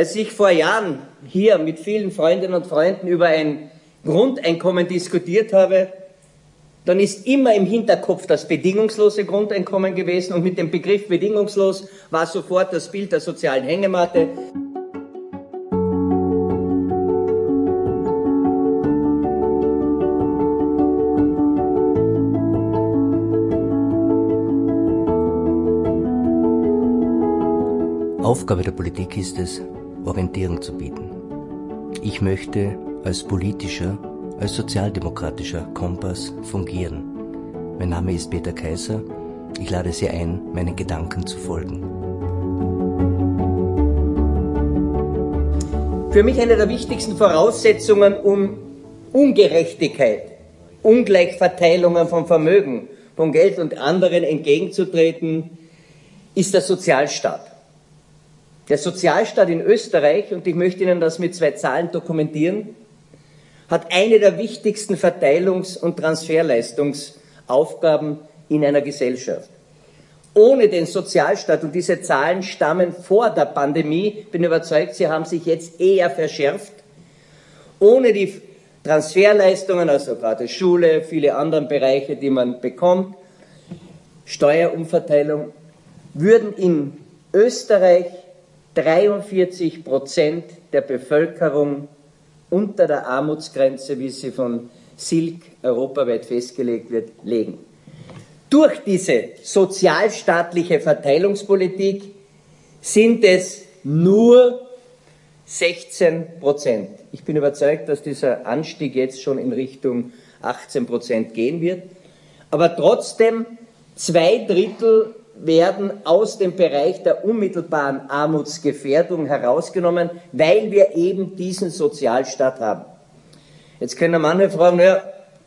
als ich vor Jahren hier mit vielen Freundinnen und Freunden über ein Grundeinkommen diskutiert habe, dann ist immer im Hinterkopf das bedingungslose Grundeinkommen gewesen und mit dem Begriff bedingungslos war sofort das Bild der sozialen Hängematte. Aufgabe der Politik ist es, Orientierung zu bieten. Ich möchte als politischer, als sozialdemokratischer Kompass fungieren. Mein Name ist Peter Kaiser. Ich lade Sie ein, meinen Gedanken zu folgen. Für mich eine der wichtigsten Voraussetzungen, um Ungerechtigkeit, Ungleichverteilungen von Vermögen, von Geld und anderen entgegenzutreten, ist der Sozialstaat. Der Sozialstaat in Österreich, und ich möchte Ihnen das mit zwei Zahlen dokumentieren, hat eine der wichtigsten Verteilungs- und Transferleistungsaufgaben in einer Gesellschaft. Ohne den Sozialstaat, und diese Zahlen stammen vor der Pandemie, bin überzeugt, sie haben sich jetzt eher verschärft, ohne die Transferleistungen, also gerade Schule, viele andere Bereiche, die man bekommt, Steuerumverteilung, würden in Österreich 43 Prozent der Bevölkerung unter der Armutsgrenze, wie sie von Silk europaweit festgelegt wird, legen. Durch diese sozialstaatliche Verteilungspolitik sind es nur 16 Prozent. Ich bin überzeugt, dass dieser Anstieg jetzt schon in Richtung 18 Prozent gehen wird. Aber trotzdem zwei Drittel werden aus dem Bereich der unmittelbaren Armutsgefährdung herausgenommen, weil wir eben diesen Sozialstaat haben. Jetzt können manche fragen, naja,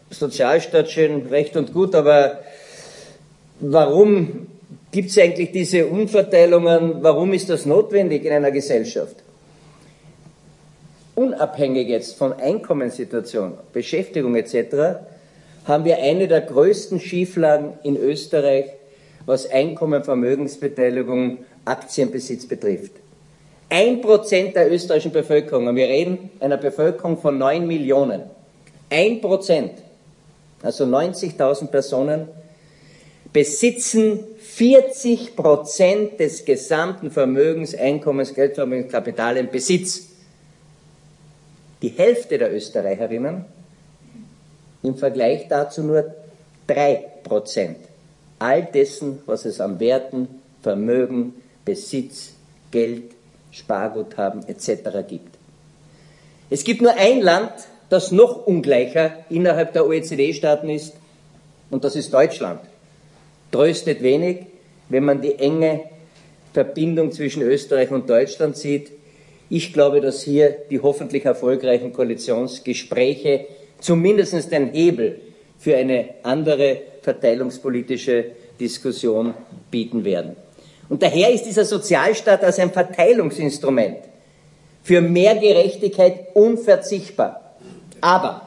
Sozialstaat schön, recht und gut, aber warum gibt es eigentlich diese Umverteilungen? Warum ist das notwendig in einer Gesellschaft? Unabhängig jetzt von Einkommenssituation, Beschäftigung etc., haben wir eine der größten Schieflagen in Österreich was Einkommen, Vermögensbeteiligung, Aktienbesitz betrifft. Ein Prozent der österreichischen Bevölkerung, und wir reden einer Bevölkerung von neun Millionen, ein Prozent, also 90.000 Personen, besitzen 40 Prozent des gesamten Vermögens, Einkommens, Geldvermögens, Kapital im Besitz. Die Hälfte der Österreicherinnen im Vergleich dazu nur drei Prozent all dessen, was es an Werten, Vermögen, Besitz, Geld, Sparguthaben etc. gibt. Es gibt nur ein Land, das noch ungleicher innerhalb der OECD-Staaten ist, und das ist Deutschland. Tröstet wenig, wenn man die enge Verbindung zwischen Österreich und Deutschland sieht. Ich glaube, dass hier die hoffentlich erfolgreichen Koalitionsgespräche zumindest den Hebel für eine andere verteilungspolitische Diskussion bieten werden. Und daher ist dieser Sozialstaat als ein Verteilungsinstrument für mehr Gerechtigkeit unverzichtbar. Aber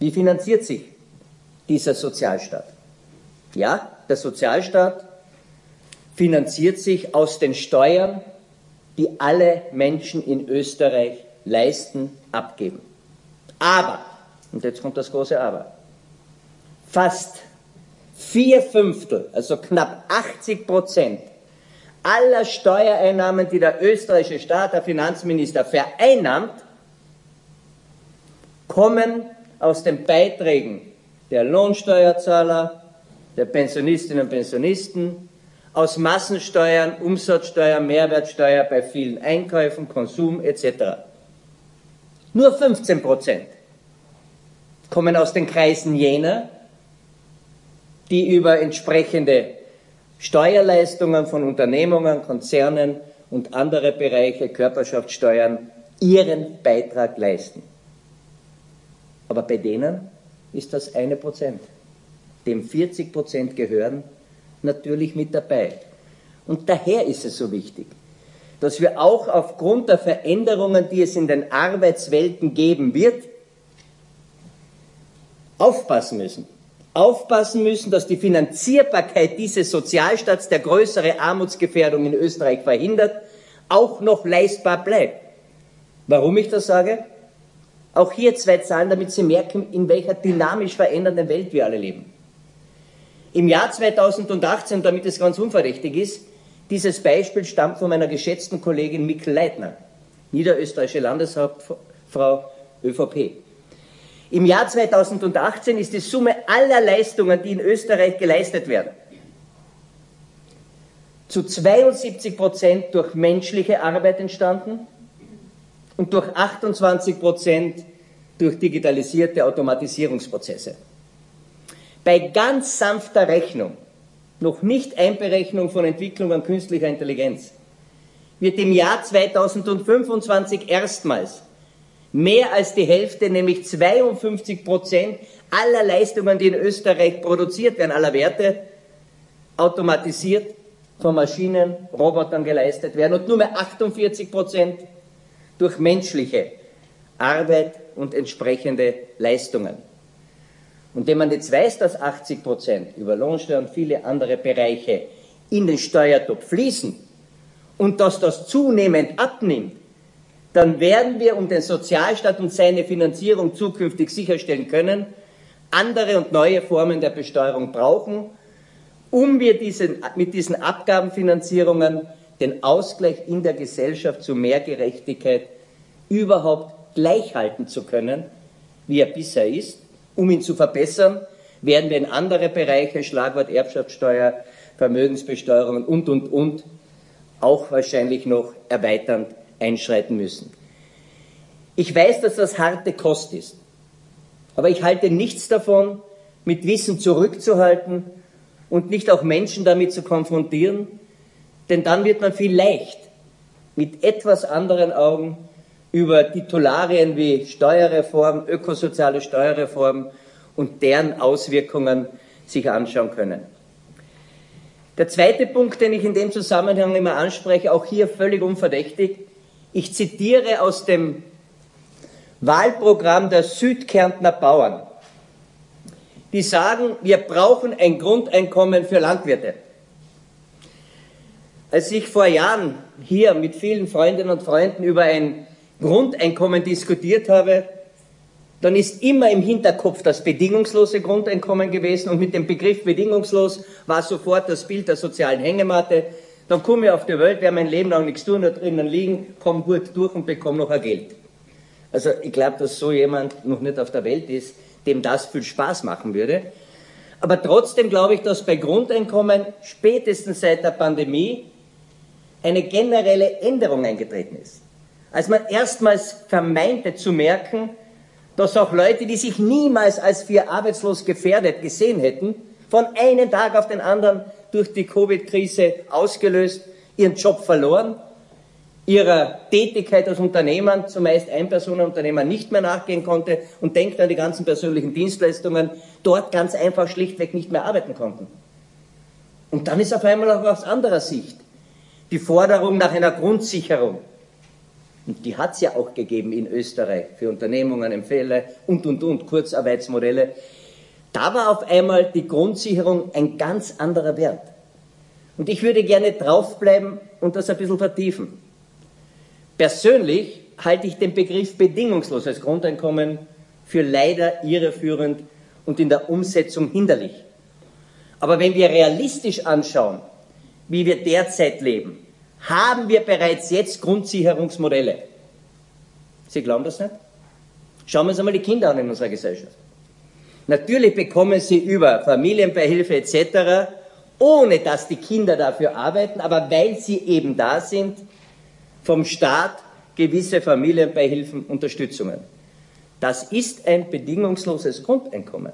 wie finanziert sich dieser Sozialstaat? Ja, der Sozialstaat finanziert sich aus den Steuern, die alle Menschen in Österreich leisten, abgeben. Aber, und jetzt kommt das große Aber, fast vier Fünftel, also knapp 80 Prozent aller Steuereinnahmen, die der österreichische Staat, der Finanzminister vereinnahmt, kommen aus den Beiträgen der Lohnsteuerzahler, der Pensionistinnen und Pensionisten, aus Massensteuern, Umsatzsteuer, Mehrwertsteuer bei vielen Einkäufen, Konsum etc. Nur 15 Prozent kommen aus den Kreisen jener, die über entsprechende Steuerleistungen von Unternehmungen, Konzernen und andere Bereiche, Körperschaftssteuern, ihren Beitrag leisten. Aber bei denen ist das eine Prozent. Dem 40 Prozent gehören natürlich mit dabei. Und daher ist es so wichtig, dass wir auch aufgrund der Veränderungen, die es in den Arbeitswelten geben wird, aufpassen müssen aufpassen müssen, dass die Finanzierbarkeit dieses Sozialstaats der größere Armutsgefährdung in Österreich verhindert, auch noch leistbar bleibt. Warum ich das sage? Auch hier zwei Zahlen, damit Sie merken, in welcher dynamisch verändernden Welt wir alle leben. Im Jahr 2018, damit es ganz unverdächtig ist, dieses Beispiel stammt von meiner geschätzten Kollegin Mikkel Leitner, niederösterreichische Landeshauptfrau ÖVP. Im Jahr 2018 ist die Summe aller Leistungen, die in Österreich geleistet werden, zu 72 Prozent durch menschliche Arbeit entstanden und durch 28 Prozent durch digitalisierte Automatisierungsprozesse. Bei ganz sanfter Rechnung, noch nicht Einberechnung von Entwicklung an künstlicher Intelligenz, wird im Jahr 2025 erstmals mehr als die Hälfte, nämlich 52 Prozent aller Leistungen, die in Österreich produziert werden, aller Werte, automatisiert von Maschinen, Robotern geleistet werden und nur mehr 48 Prozent durch menschliche Arbeit und entsprechende Leistungen. Und wenn man jetzt weiß, dass 80 Prozent über Lohnsteuer und viele andere Bereiche in den Steuertopf fließen und dass das zunehmend abnimmt, dann werden wir, um den Sozialstaat und seine Finanzierung zukünftig sicherstellen können, andere und neue Formen der Besteuerung brauchen, um wir diesen, mit diesen Abgabenfinanzierungen den Ausgleich in der Gesellschaft zu mehr Gerechtigkeit überhaupt gleichhalten zu können, wie er bisher ist. Um ihn zu verbessern, werden wir in andere Bereiche, Schlagwort Erbschaftssteuer, Vermögensbesteuerung und, und, und, auch wahrscheinlich noch erweiternd einschreiten müssen. Ich weiß, dass das harte Kost ist, aber ich halte nichts davon, mit Wissen zurückzuhalten und nicht auch Menschen damit zu konfrontieren, denn dann wird man vielleicht mit etwas anderen Augen über Titularien wie Steuerreform, ökosoziale Steuerreform und deren Auswirkungen sich anschauen können. Der zweite Punkt, den ich in dem Zusammenhang immer anspreche, auch hier völlig unverdächtig, ich zitiere aus dem Wahlprogramm der Südkärntner Bauern. Die sagen, wir brauchen ein Grundeinkommen für Landwirte. Als ich vor Jahren hier mit vielen Freundinnen und Freunden über ein Grundeinkommen diskutiert habe, dann ist immer im Hinterkopf das bedingungslose Grundeinkommen gewesen und mit dem Begriff bedingungslos war sofort das Bild der sozialen Hängematte, dann komme ich auf die Welt, werde mein Leben lang nichts tun, da drinnen liegen, komme gut durch und bekomme noch ein Geld. Also ich glaube, dass so jemand noch nicht auf der Welt ist, dem das viel Spaß machen würde. Aber trotzdem glaube ich, dass bei Grundeinkommen spätestens seit der Pandemie eine generelle Änderung eingetreten ist. Als man erstmals vermeinte zu merken, dass auch Leute, die sich niemals als für arbeitslos gefährdet gesehen hätten, von einem Tag auf den anderen durch die Covid-Krise ausgelöst, ihren Job verloren, ihrer Tätigkeit als Unternehmer, zumeist Einpersonenunternehmer, nicht mehr nachgehen konnte und denkt an die ganzen persönlichen Dienstleistungen, dort ganz einfach schlichtweg nicht mehr arbeiten konnten. Und dann ist auf einmal auch aus anderer Sicht die Forderung nach einer Grundsicherung. Und die hat es ja auch gegeben in Österreich für Unternehmungen, Empfehle und, und, und, Kurzarbeitsmodelle. Da war auf einmal die Grundsicherung ein ganz anderer Wert. Und ich würde gerne draufbleiben und das ein bisschen vertiefen. Persönlich halte ich den Begriff bedingungsloses Grundeinkommen für leider irreführend und in der Umsetzung hinderlich. Aber wenn wir realistisch anschauen, wie wir derzeit leben, haben wir bereits jetzt Grundsicherungsmodelle. Sie glauben das nicht? Schauen wir uns einmal die Kinder an in unserer Gesellschaft. Natürlich bekommen sie über Familienbeihilfe etc., ohne dass die Kinder dafür arbeiten, aber weil sie eben da sind, vom Staat gewisse Familienbeihilfen, Unterstützungen. Das ist ein bedingungsloses Grundeinkommen.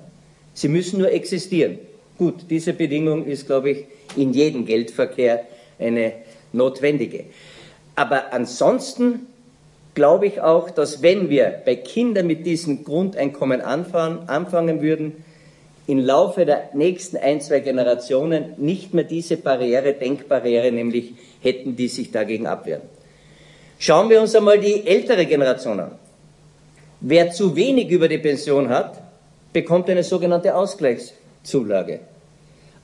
Sie müssen nur existieren. Gut, diese Bedingung ist, glaube ich, in jedem Geldverkehr eine notwendige. Aber ansonsten glaube ich auch, dass wenn wir bei Kindern mit diesem Grundeinkommen anfangen, anfangen würden, im Laufe der nächsten ein, zwei Generationen nicht mehr diese Barriere, Denkbarriere, nämlich hätten, die sich dagegen abwehren. Schauen wir uns einmal die ältere Generation an. Wer zu wenig über die Pension hat, bekommt eine sogenannte Ausgleichszulage.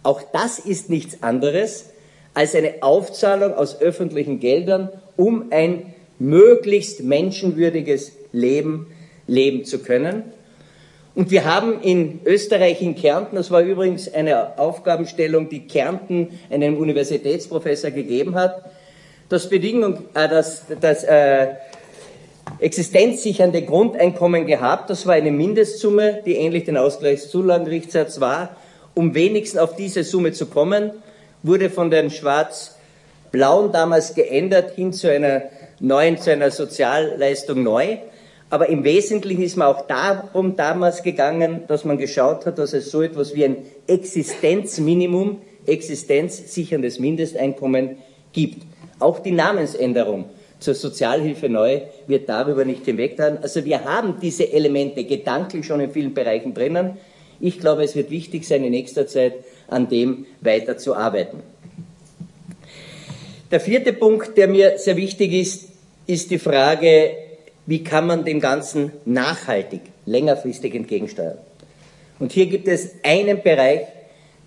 Auch das ist nichts anderes als eine Aufzahlung aus öffentlichen Geldern, um ein möglichst menschenwürdiges Leben leben zu können. Und wir haben in Österreich, in Kärnten, das war übrigens eine Aufgabenstellung, die Kärnten einem Universitätsprofessor gegeben hat, das Bedingung, äh, das, das äh, existenzsichernde Grundeinkommen gehabt. Das war eine Mindestsumme, die ähnlich den Ausgleichszulagenrichtsatz war. Um wenigstens auf diese Summe zu kommen, wurde von den Schwarz-Blauen damals geändert hin zu einer neuen, zu einer Sozialleistung neu. Aber im Wesentlichen ist man auch darum damals gegangen, dass man geschaut hat, dass es so etwas wie ein Existenzminimum, existenzsicherndes Mindesteinkommen gibt. Auch die Namensänderung zur Sozialhilfe neu wird darüber nicht hinwegtragen. Also wir haben diese Elemente gedanklich schon in vielen Bereichen drinnen. Ich glaube, es wird wichtig sein, in nächster Zeit an dem weiterzuarbeiten. Der vierte Punkt, der mir sehr wichtig ist, ist die Frage, wie kann man dem Ganzen nachhaltig, längerfristig entgegensteuern. Und hier gibt es einen Bereich,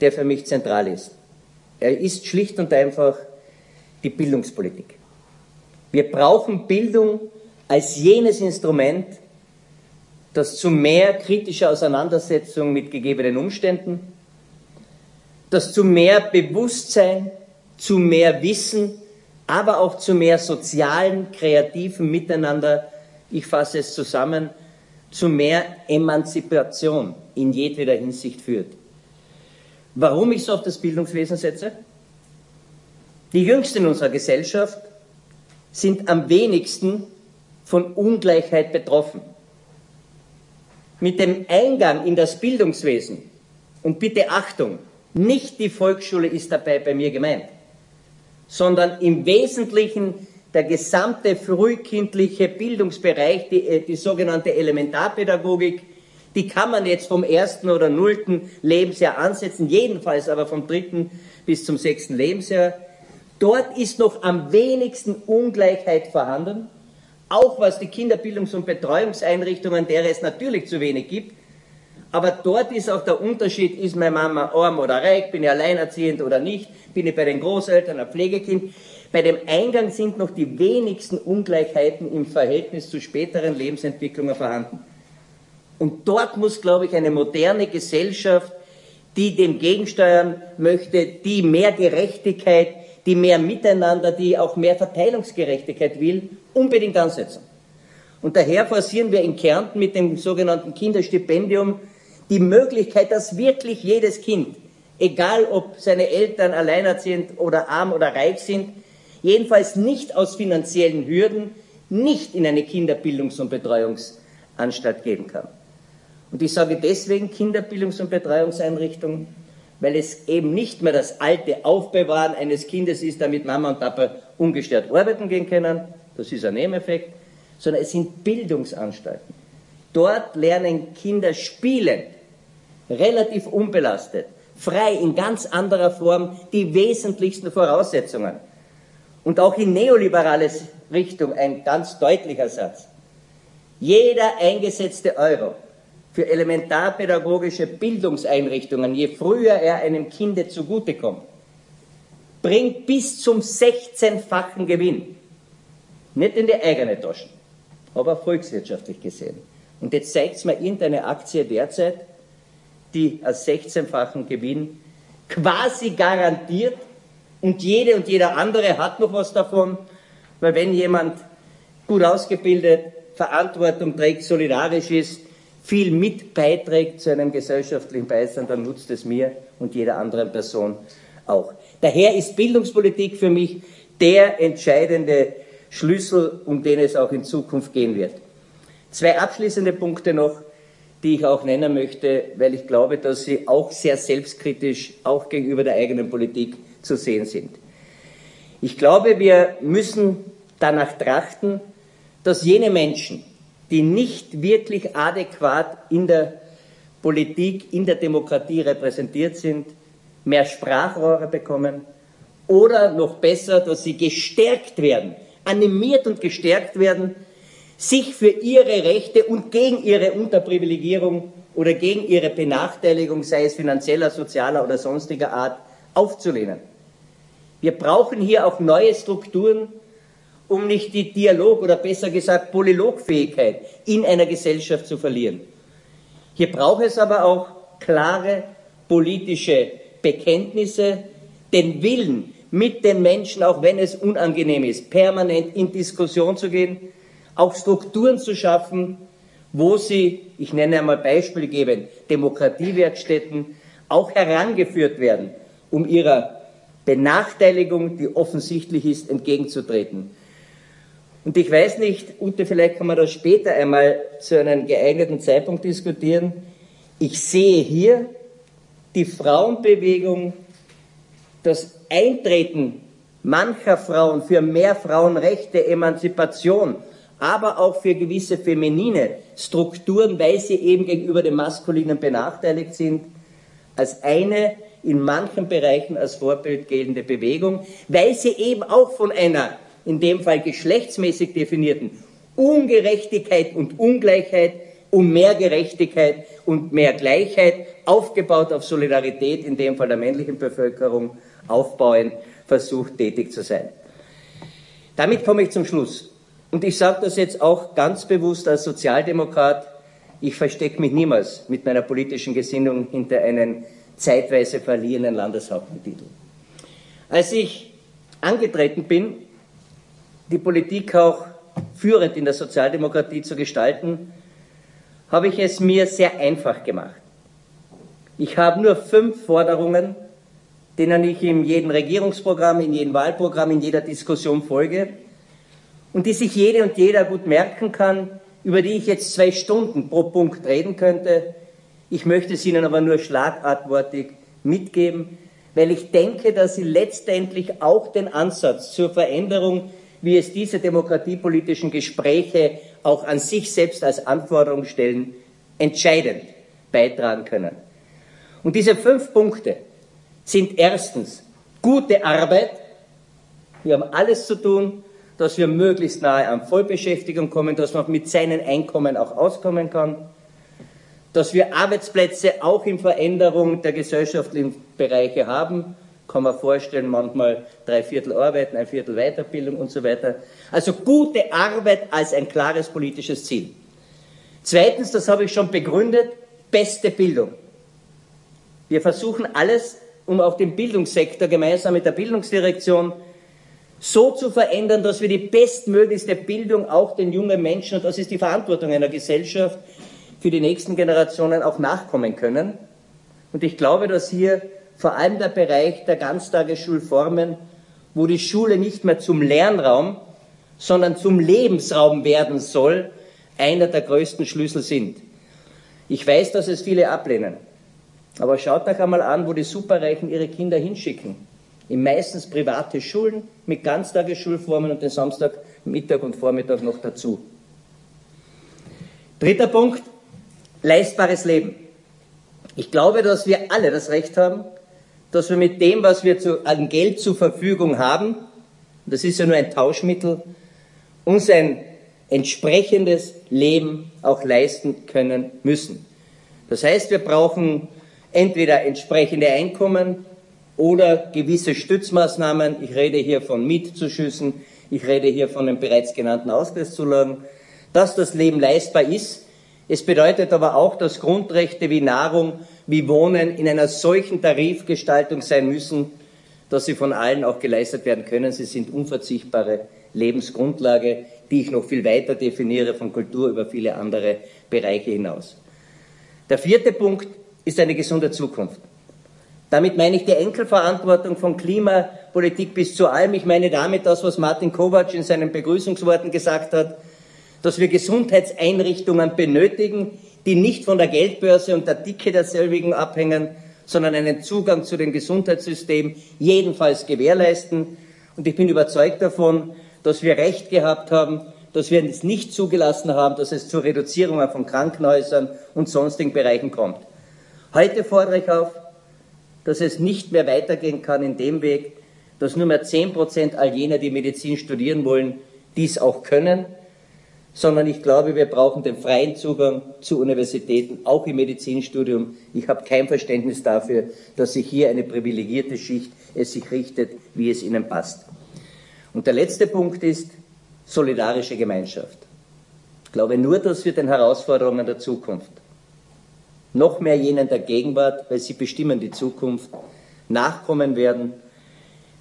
der für mich zentral ist. Er ist schlicht und einfach die Bildungspolitik. Wir brauchen Bildung als jenes Instrument, das zu mehr kritischer Auseinandersetzung mit gegebenen Umständen, das zu mehr Bewusstsein, zu mehr Wissen, aber auch zu mehr sozialen, kreativen Miteinander, ich fasse es zusammen, zu mehr Emanzipation in jedweder Hinsicht führt. Warum ich so auf das Bildungswesen setze? Die Jüngsten in unserer Gesellschaft sind am wenigsten von Ungleichheit betroffen. Mit dem Eingang in das Bildungswesen, und bitte Achtung, nicht die Volksschule ist dabei bei mir gemeint, sondern im Wesentlichen der gesamte frühkindliche Bildungsbereich, die, äh, die sogenannte Elementarpädagogik, die kann man jetzt vom ersten oder nullten Lebensjahr ansetzen, jedenfalls aber vom dritten bis zum sechsten Lebensjahr. Dort ist noch am wenigsten Ungleichheit vorhanden, auch was die Kinderbildungs- und Betreuungseinrichtungen, derer es natürlich zu wenig gibt. Aber dort ist auch der Unterschied, ist meine Mama arm oder reich, bin ich alleinerziehend oder nicht, bin ich bei den Großeltern ein Pflegekind. Bei dem Eingang sind noch die wenigsten Ungleichheiten im Verhältnis zu späteren Lebensentwicklungen vorhanden. Und dort muss, glaube ich, eine moderne Gesellschaft, die dem gegensteuern möchte, die mehr Gerechtigkeit, die mehr Miteinander, die auch mehr Verteilungsgerechtigkeit will, unbedingt ansetzen. Und daher forcieren wir in Kärnten mit dem sogenannten Kinderstipendium die Möglichkeit, dass wirklich jedes Kind, egal ob seine Eltern alleinerziehend oder arm oder reich sind, jedenfalls nicht aus finanziellen Hürden, nicht in eine Kinderbildungs- und Betreuungsanstalt gehen kann. Und ich sage deswegen Kinderbildungs- und Betreuungseinrichtungen, weil es eben nicht mehr das alte Aufbewahren eines Kindes ist, damit Mama und Papa ungestört arbeiten gehen können, das ist ein Nebeneffekt, sondern es sind Bildungsanstalten. Dort lernen Kinder spielend, relativ unbelastet, frei in ganz anderer Form die wesentlichsten Voraussetzungen. Und auch in neoliberales Richtung ein ganz deutlicher Satz. Jeder eingesetzte Euro für elementarpädagogische Bildungseinrichtungen, je früher er einem Kinde zugutekommt, bringt bis zum 16-fachen Gewinn. Nicht in die eigene Tasche, aber volkswirtschaftlich gesehen. Und jetzt zeigt es mir irgendeine Aktie derzeit, die als 16-fachen Gewinn quasi garantiert und jede und jeder andere hat noch was davon, weil wenn jemand gut ausgebildet, Verantwortung trägt, solidarisch ist, viel mit beiträgt zu einem gesellschaftlichen Beisein, dann nutzt es mir und jeder anderen Person auch. Daher ist Bildungspolitik für mich der entscheidende Schlüssel, um den es auch in Zukunft gehen wird. Zwei abschließende Punkte noch, die ich auch nennen möchte, weil ich glaube, dass sie auch sehr selbstkritisch, auch gegenüber der eigenen Politik zu sehen sind. Ich glaube, wir müssen danach trachten, dass jene Menschen, die nicht wirklich adäquat in der Politik, in der Demokratie repräsentiert sind, mehr Sprachrohre bekommen oder noch besser, dass sie gestärkt werden, animiert und gestärkt werden, sich für ihre Rechte und gegen ihre Unterprivilegierung oder gegen ihre Benachteiligung, sei es finanzieller, sozialer oder sonstiger Art, aufzulehnen. Wir brauchen hier auch neue Strukturen, um nicht die Dialog- oder besser gesagt Polylogfähigkeit in einer Gesellschaft zu verlieren. Hier braucht es aber auch klare politische Bekenntnisse, den Willen, mit den Menschen, auch wenn es unangenehm ist, permanent in Diskussion zu gehen, auch Strukturen zu schaffen, wo sie, ich nenne einmal Beispiele geben, Demokratiewerkstätten auch herangeführt werden, um ihrer Benachteiligung, die offensichtlich ist, entgegenzutreten. Und ich weiß nicht, Ute, vielleicht kann man das später einmal zu einem geeigneten Zeitpunkt diskutieren. Ich sehe hier die Frauenbewegung, das Eintreten mancher Frauen für mehr Frauenrechte, Emanzipation, aber auch für gewisse feminine Strukturen, weil sie eben gegenüber dem Maskulinen benachteiligt sind, als eine in manchen Bereichen als Vorbild geltende Bewegung, weil sie eben auch von einer in dem Fall geschlechtsmäßig definierten Ungerechtigkeit und Ungleichheit um mehr Gerechtigkeit und mehr Gleichheit, aufgebaut auf Solidarität, in dem Fall der männlichen Bevölkerung, aufbauend versucht, tätig zu sein. Damit komme ich zum Schluss. Und ich sage das jetzt auch ganz bewusst als Sozialdemokrat. Ich verstecke mich niemals mit meiner politischen Gesinnung hinter einen zeitweise verliehenen Landeshauptentitel. Als ich angetreten bin, die Politik auch führend in der Sozialdemokratie zu gestalten, habe ich es mir sehr einfach gemacht. Ich habe nur fünf Forderungen, denen ich in jedem Regierungsprogramm, in jedem Wahlprogramm, in jeder Diskussion folge und die sich jede und jeder gut merken kann, über die ich jetzt zwei Stunden pro Punkt reden könnte. Ich möchte es Ihnen aber nur schlagartwortig mitgeben, weil ich denke, dass Sie letztendlich auch den Ansatz zur Veränderung wie es diese demokratiepolitischen Gespräche auch an sich selbst als Anforderung stellen, entscheidend beitragen können. Und diese fünf Punkte sind erstens gute Arbeit. Wir haben alles zu tun, dass wir möglichst nahe an Vollbeschäftigung kommen, dass man mit seinen Einkommen auch auskommen kann, dass wir Arbeitsplätze auch in Veränderung der gesellschaftlichen Bereiche haben, kann man vorstellen, manchmal drei Viertel Arbeiten, ein Viertel Weiterbildung und so weiter. Also gute Arbeit als ein klares politisches Ziel. Zweitens, das habe ich schon begründet, beste Bildung. Wir versuchen alles, um auch den Bildungssektor gemeinsam mit der Bildungsdirektion so zu verändern, dass wir die bestmöglichste Bildung auch den jungen Menschen, und das ist die Verantwortung einer Gesellschaft, für die nächsten Generationen auch nachkommen können. Und ich glaube, dass hier vor allem der Bereich der Ganztagesschulformen, wo die Schule nicht mehr zum Lernraum, sondern zum Lebensraum werden soll, einer der größten Schlüssel sind. Ich weiß, dass es viele ablehnen. Aber schaut euch einmal an, wo die Superreichen ihre Kinder hinschicken. In meistens private Schulen mit Ganztagesschulformen und den Samstag, Mittag und Vormittag noch dazu. Dritter Punkt, leistbares Leben. Ich glaube, dass wir alle das Recht haben, dass wir mit dem, was wir zu, an Geld zur Verfügung haben, das ist ja nur ein Tauschmittel, uns ein entsprechendes Leben auch leisten können müssen. Das heißt, wir brauchen entweder entsprechende Einkommen oder gewisse Stützmaßnahmen. Ich rede hier von Mietzuschüssen, ich rede hier von den bereits genannten Ausgleichszulagen, dass das Leben leistbar ist. Es bedeutet aber auch, dass Grundrechte wie Nahrung, wie Wohnen in einer solchen Tarifgestaltung sein müssen, dass sie von allen auch geleistet werden können. Sie sind unverzichtbare Lebensgrundlage, die ich noch viel weiter definiere, von Kultur über viele andere Bereiche hinaus. Der vierte Punkt ist eine gesunde Zukunft. Damit meine ich die Enkelverantwortung von Klimapolitik bis zu allem. Ich meine damit das, was Martin Kovac in seinen Begrüßungsworten gesagt hat, dass wir Gesundheitseinrichtungen benötigen, die nicht von der Geldbörse und der Dicke derselbigen abhängen, sondern einen Zugang zu dem Gesundheitssystem jedenfalls gewährleisten. Und ich bin überzeugt davon, dass wir Recht gehabt haben, dass wir es nicht zugelassen haben, dass es zu Reduzierungen von Krankenhäusern und sonstigen Bereichen kommt. Heute fordere ich auf, dass es nicht mehr weitergehen kann in dem Weg, dass nur mehr zehn Prozent all jener, die Medizin studieren wollen, dies auch können, sondern ich glaube, wir brauchen den freien Zugang zu Universitäten, auch im Medizinstudium. Ich habe kein Verständnis dafür, dass sich hier eine privilegierte Schicht es sich richtet, wie es ihnen passt. Und der letzte Punkt ist solidarische Gemeinschaft. Ich glaube nur, dass wir den Herausforderungen der Zukunft, noch mehr jenen der Gegenwart, weil sie bestimmen die Zukunft, nachkommen werden,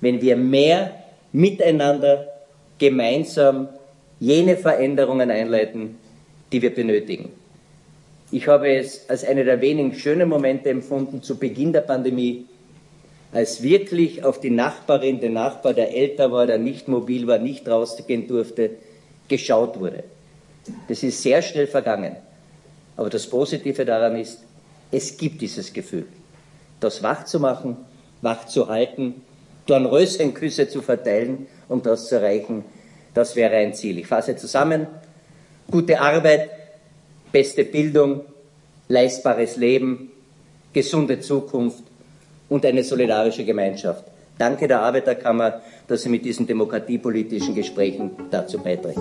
wenn wir mehr miteinander gemeinsam jene Veränderungen einleiten, die wir benötigen. Ich habe es als eine der wenigen schönen Momente empfunden zu Beginn der Pandemie, als wirklich auf die Nachbarin, den Nachbar, der älter war, der nicht mobil war, nicht rausgehen durfte, geschaut wurde. Das ist sehr schnell vergangen. Aber das Positive daran ist, es gibt dieses Gefühl, das wach zu machen, wach zu halten, Dornröschenküsse zu verteilen, um das zu erreichen, das wäre ein Ziel. Ich fasse zusammen. Gute Arbeit, beste Bildung, leistbares Leben, gesunde Zukunft und eine solidarische Gemeinschaft. Danke der Arbeiterkammer, dass sie mit diesen demokratiepolitischen Gesprächen dazu beiträgt.